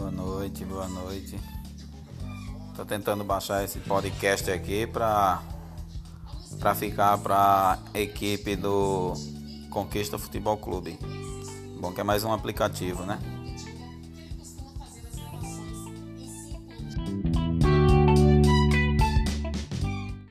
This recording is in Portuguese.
Boa noite, boa noite. Tô tentando baixar esse podcast aqui para pra ficar pra equipe do Conquista Futebol Clube. Bom que é mais um aplicativo, né?